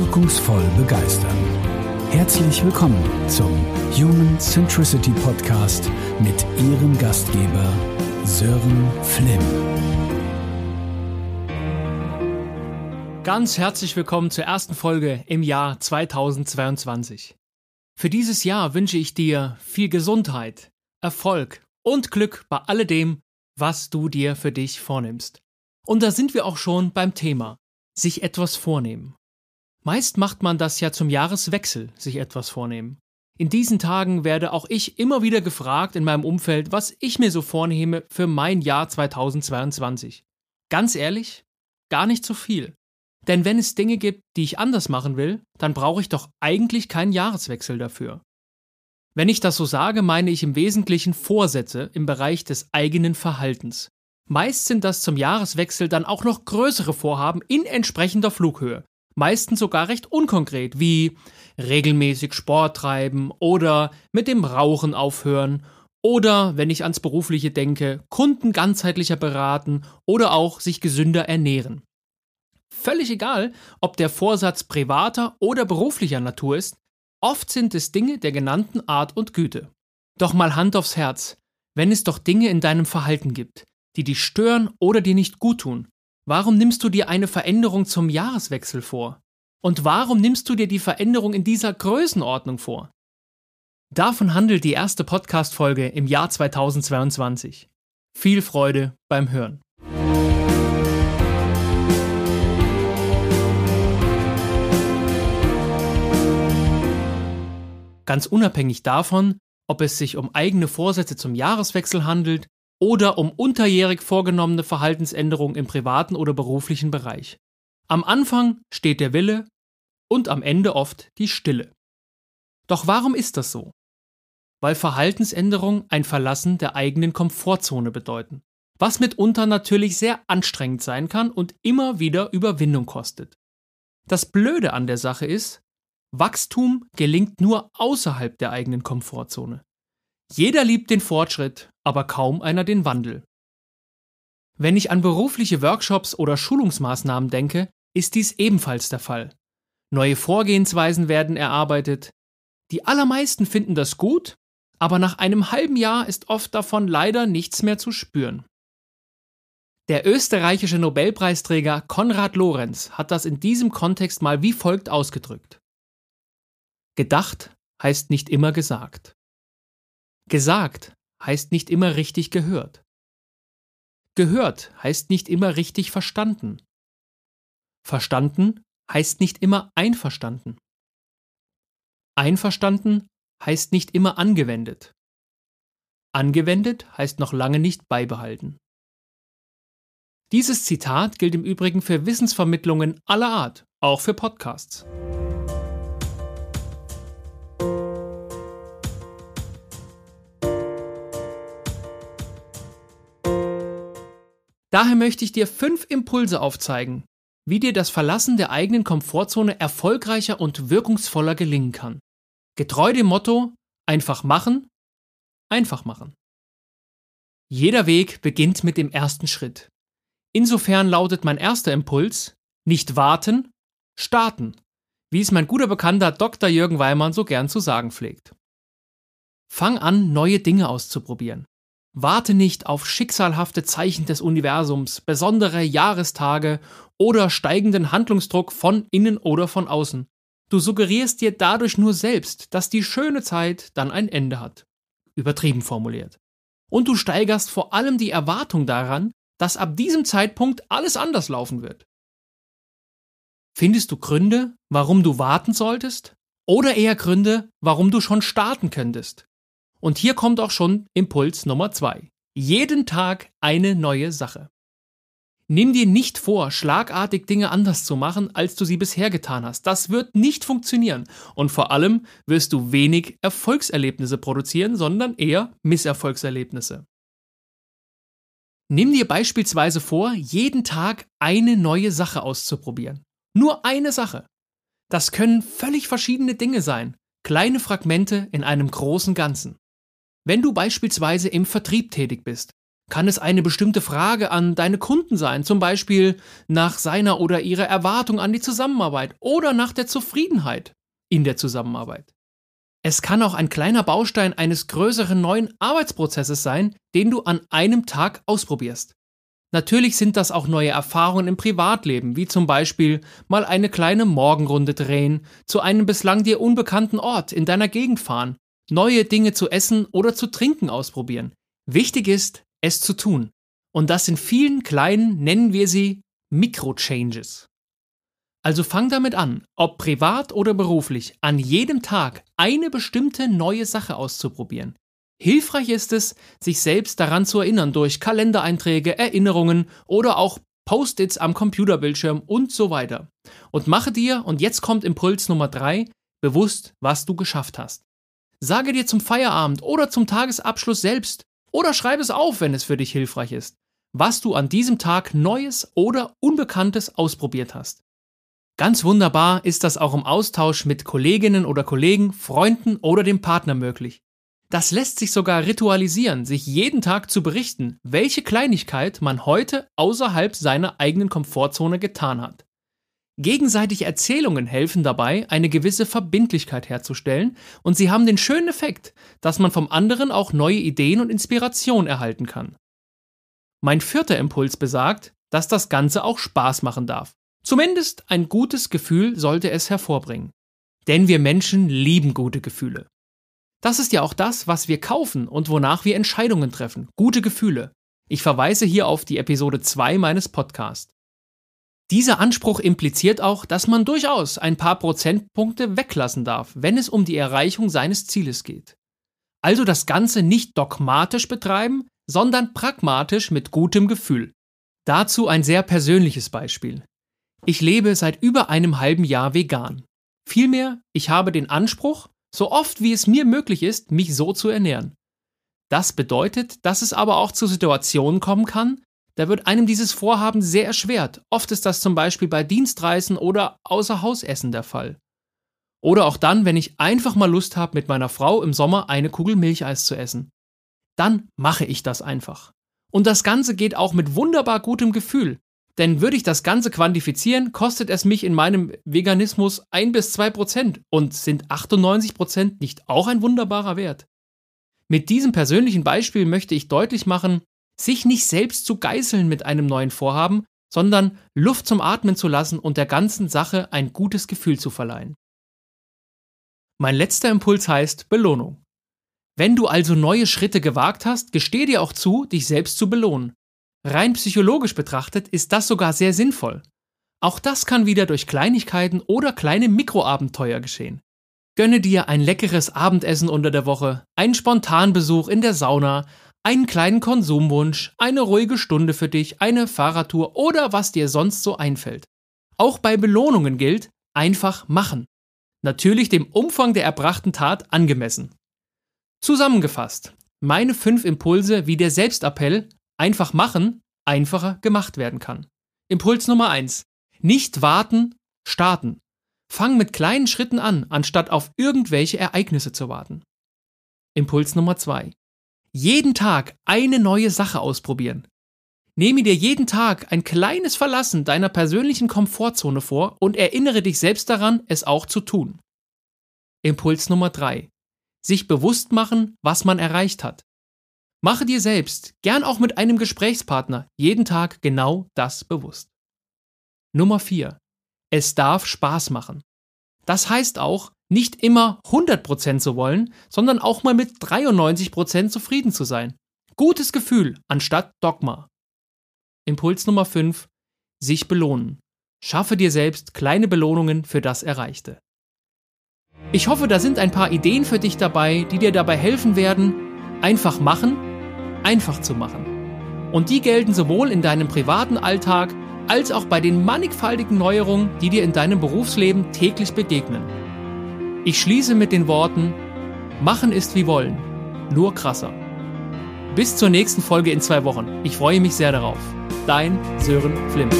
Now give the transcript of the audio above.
wirkungsvoll begeistern. Herzlich willkommen zum Human Centricity Podcast mit Ihrem Gastgeber Sören Flimm. Ganz herzlich willkommen zur ersten Folge im Jahr 2022. Für dieses Jahr wünsche ich dir viel Gesundheit, Erfolg und Glück bei alledem, was du dir für dich vornimmst. Und da sind wir auch schon beim Thema, sich etwas vornehmen. Meist macht man das ja zum Jahreswechsel, sich etwas vornehmen. In diesen Tagen werde auch ich immer wieder gefragt in meinem Umfeld, was ich mir so vornehme für mein Jahr 2022. Ganz ehrlich, gar nicht so viel. Denn wenn es Dinge gibt, die ich anders machen will, dann brauche ich doch eigentlich keinen Jahreswechsel dafür. Wenn ich das so sage, meine ich im Wesentlichen Vorsätze im Bereich des eigenen Verhaltens. Meist sind das zum Jahreswechsel dann auch noch größere Vorhaben in entsprechender Flughöhe, meistens sogar recht unkonkret, wie regelmäßig Sport treiben oder mit dem Rauchen aufhören oder, wenn ich ans Berufliche denke, Kunden ganzheitlicher beraten oder auch sich gesünder ernähren. Völlig egal, ob der Vorsatz privater oder beruflicher Natur ist, oft sind es Dinge der genannten Art und Güte. Doch mal Hand aufs Herz, wenn es doch Dinge in deinem Verhalten gibt, die dich stören oder dir nicht gut tun, Warum nimmst du dir eine Veränderung zum Jahreswechsel vor? Und warum nimmst du dir die Veränderung in dieser Größenordnung vor? Davon handelt die erste Podcast-Folge im Jahr 2022. Viel Freude beim Hören. Ganz unabhängig davon, ob es sich um eigene Vorsätze zum Jahreswechsel handelt oder um unterjährig vorgenommene Verhaltensänderungen im privaten oder beruflichen Bereich. Am Anfang steht der Wille und am Ende oft die Stille. Doch warum ist das so? Weil Verhaltensänderungen ein Verlassen der eigenen Komfortzone bedeuten, was mitunter natürlich sehr anstrengend sein kann und immer wieder Überwindung kostet. Das Blöde an der Sache ist, Wachstum gelingt nur außerhalb der eigenen Komfortzone. Jeder liebt den Fortschritt, aber kaum einer den Wandel. Wenn ich an berufliche Workshops oder Schulungsmaßnahmen denke, ist dies ebenfalls der Fall. Neue Vorgehensweisen werden erarbeitet. Die allermeisten finden das gut, aber nach einem halben Jahr ist oft davon leider nichts mehr zu spüren. Der österreichische Nobelpreisträger Konrad Lorenz hat das in diesem Kontext mal wie folgt ausgedrückt. Gedacht heißt nicht immer gesagt. Gesagt heißt nicht immer richtig gehört. Gehört heißt nicht immer richtig verstanden. Verstanden heißt nicht immer einverstanden. Einverstanden heißt nicht immer angewendet. Angewendet heißt noch lange nicht beibehalten. Dieses Zitat gilt im Übrigen für Wissensvermittlungen aller Art, auch für Podcasts. Daher möchte ich dir fünf Impulse aufzeigen, wie dir das Verlassen der eigenen Komfortzone erfolgreicher und wirkungsvoller gelingen kann. Getreu dem Motto einfach machen, einfach machen. Jeder Weg beginnt mit dem ersten Schritt. Insofern lautet mein erster Impuls nicht warten, starten, wie es mein guter Bekannter Dr. Jürgen Weimann so gern zu sagen pflegt. Fang an, neue Dinge auszuprobieren. Warte nicht auf schicksalhafte Zeichen des Universums, besondere Jahrestage oder steigenden Handlungsdruck von innen oder von außen. Du suggerierst dir dadurch nur selbst, dass die schöne Zeit dann ein Ende hat. Übertrieben formuliert. Und du steigerst vor allem die Erwartung daran, dass ab diesem Zeitpunkt alles anders laufen wird. Findest du Gründe, warum du warten solltest? Oder eher Gründe, warum du schon starten könntest? Und hier kommt auch schon Impuls Nummer zwei. Jeden Tag eine neue Sache. Nimm dir nicht vor, schlagartig Dinge anders zu machen, als du sie bisher getan hast. Das wird nicht funktionieren. Und vor allem wirst du wenig Erfolgserlebnisse produzieren, sondern eher Misserfolgserlebnisse. Nimm dir beispielsweise vor, jeden Tag eine neue Sache auszuprobieren. Nur eine Sache. Das können völlig verschiedene Dinge sein. Kleine Fragmente in einem großen Ganzen. Wenn du beispielsweise im Vertrieb tätig bist, kann es eine bestimmte Frage an deine Kunden sein, zum Beispiel nach seiner oder ihrer Erwartung an die Zusammenarbeit oder nach der Zufriedenheit in der Zusammenarbeit. Es kann auch ein kleiner Baustein eines größeren neuen Arbeitsprozesses sein, den du an einem Tag ausprobierst. Natürlich sind das auch neue Erfahrungen im Privatleben, wie zum Beispiel mal eine kleine Morgenrunde drehen, zu einem bislang dir unbekannten Ort in deiner Gegend fahren, neue Dinge zu essen oder zu trinken ausprobieren. Wichtig ist, es zu tun. Und das in vielen kleinen, nennen wir sie, Mikro-Changes. Also fang damit an, ob privat oder beruflich, an jedem Tag eine bestimmte neue Sache auszuprobieren. Hilfreich ist es, sich selbst daran zu erinnern durch Kalendereinträge, Erinnerungen oder auch Post-its am Computerbildschirm und so weiter. Und mache dir, und jetzt kommt Impuls Nummer drei, bewusst, was du geschafft hast. Sage dir zum Feierabend oder zum Tagesabschluss selbst, oder schreib es auf, wenn es für dich hilfreich ist, was du an diesem Tag Neues oder Unbekanntes ausprobiert hast. Ganz wunderbar ist das auch im Austausch mit Kolleginnen oder Kollegen, Freunden oder dem Partner möglich. Das lässt sich sogar ritualisieren, sich jeden Tag zu berichten, welche Kleinigkeit man heute außerhalb seiner eigenen Komfortzone getan hat. Gegenseitige Erzählungen helfen dabei, eine gewisse Verbindlichkeit herzustellen und sie haben den schönen Effekt, dass man vom anderen auch neue Ideen und Inspiration erhalten kann. Mein vierter Impuls besagt, dass das Ganze auch Spaß machen darf. Zumindest ein gutes Gefühl sollte es hervorbringen. Denn wir Menschen lieben gute Gefühle. Das ist ja auch das, was wir kaufen und wonach wir Entscheidungen treffen. Gute Gefühle. Ich verweise hier auf die Episode 2 meines Podcasts. Dieser Anspruch impliziert auch, dass man durchaus ein paar Prozentpunkte weglassen darf, wenn es um die Erreichung seines Zieles geht. Also das Ganze nicht dogmatisch betreiben, sondern pragmatisch mit gutem Gefühl. Dazu ein sehr persönliches Beispiel. Ich lebe seit über einem halben Jahr vegan. Vielmehr, ich habe den Anspruch, so oft wie es mir möglich ist, mich so zu ernähren. Das bedeutet, dass es aber auch zu Situationen kommen kann, da wird einem dieses Vorhaben sehr erschwert. Oft ist das zum Beispiel bei Dienstreisen oder Außerhausessen der Fall. Oder auch dann, wenn ich einfach mal Lust habe, mit meiner Frau im Sommer eine Kugel Milcheis zu essen. Dann mache ich das einfach. Und das Ganze geht auch mit wunderbar gutem Gefühl. Denn würde ich das Ganze quantifizieren, kostet es mich in meinem Veganismus 1 bis 2 Prozent. Und sind 98 Prozent nicht auch ein wunderbarer Wert? Mit diesem persönlichen Beispiel möchte ich deutlich machen, sich nicht selbst zu geißeln mit einem neuen Vorhaben, sondern Luft zum Atmen zu lassen und der ganzen Sache ein gutes Gefühl zu verleihen. Mein letzter Impuls heißt Belohnung. Wenn du also neue Schritte gewagt hast, gesteh dir auch zu, dich selbst zu belohnen. Rein psychologisch betrachtet ist das sogar sehr sinnvoll. Auch das kann wieder durch Kleinigkeiten oder kleine Mikroabenteuer geschehen. Gönne dir ein leckeres Abendessen unter der Woche, einen Spontanbesuch in der Sauna, einen kleinen Konsumwunsch, eine ruhige Stunde für dich, eine Fahrradtour oder was dir sonst so einfällt. Auch bei Belohnungen gilt, einfach machen. Natürlich dem Umfang der erbrachten Tat angemessen. Zusammengefasst, meine fünf Impulse, wie der Selbstappell einfach machen einfacher gemacht werden kann. Impuls Nummer eins: Nicht warten, starten. Fang mit kleinen Schritten an, anstatt auf irgendwelche Ereignisse zu warten. Impuls Nummer zwei jeden Tag eine neue Sache ausprobieren. Nehme dir jeden Tag ein kleines Verlassen deiner persönlichen Komfortzone vor und erinnere dich selbst daran, es auch zu tun. Impuls Nummer 3. Sich bewusst machen, was man erreicht hat. Mache dir selbst, gern auch mit einem Gesprächspartner, jeden Tag genau das bewusst. Nummer 4. Es darf Spaß machen. Das heißt auch, nicht immer 100% zu wollen, sondern auch mal mit 93% zufrieden zu sein. Gutes Gefühl anstatt Dogma. Impuls Nummer 5. Sich belohnen. Schaffe dir selbst kleine Belohnungen für das Erreichte. Ich hoffe, da sind ein paar Ideen für dich dabei, die dir dabei helfen werden, einfach machen, einfach zu machen. Und die gelten sowohl in deinem privaten Alltag als auch bei den mannigfaltigen Neuerungen, die dir in deinem Berufsleben täglich begegnen. Ich schließe mit den Worten, Machen ist wie wollen, nur krasser. Bis zur nächsten Folge in zwei Wochen. Ich freue mich sehr darauf. Dein Sören Flimm.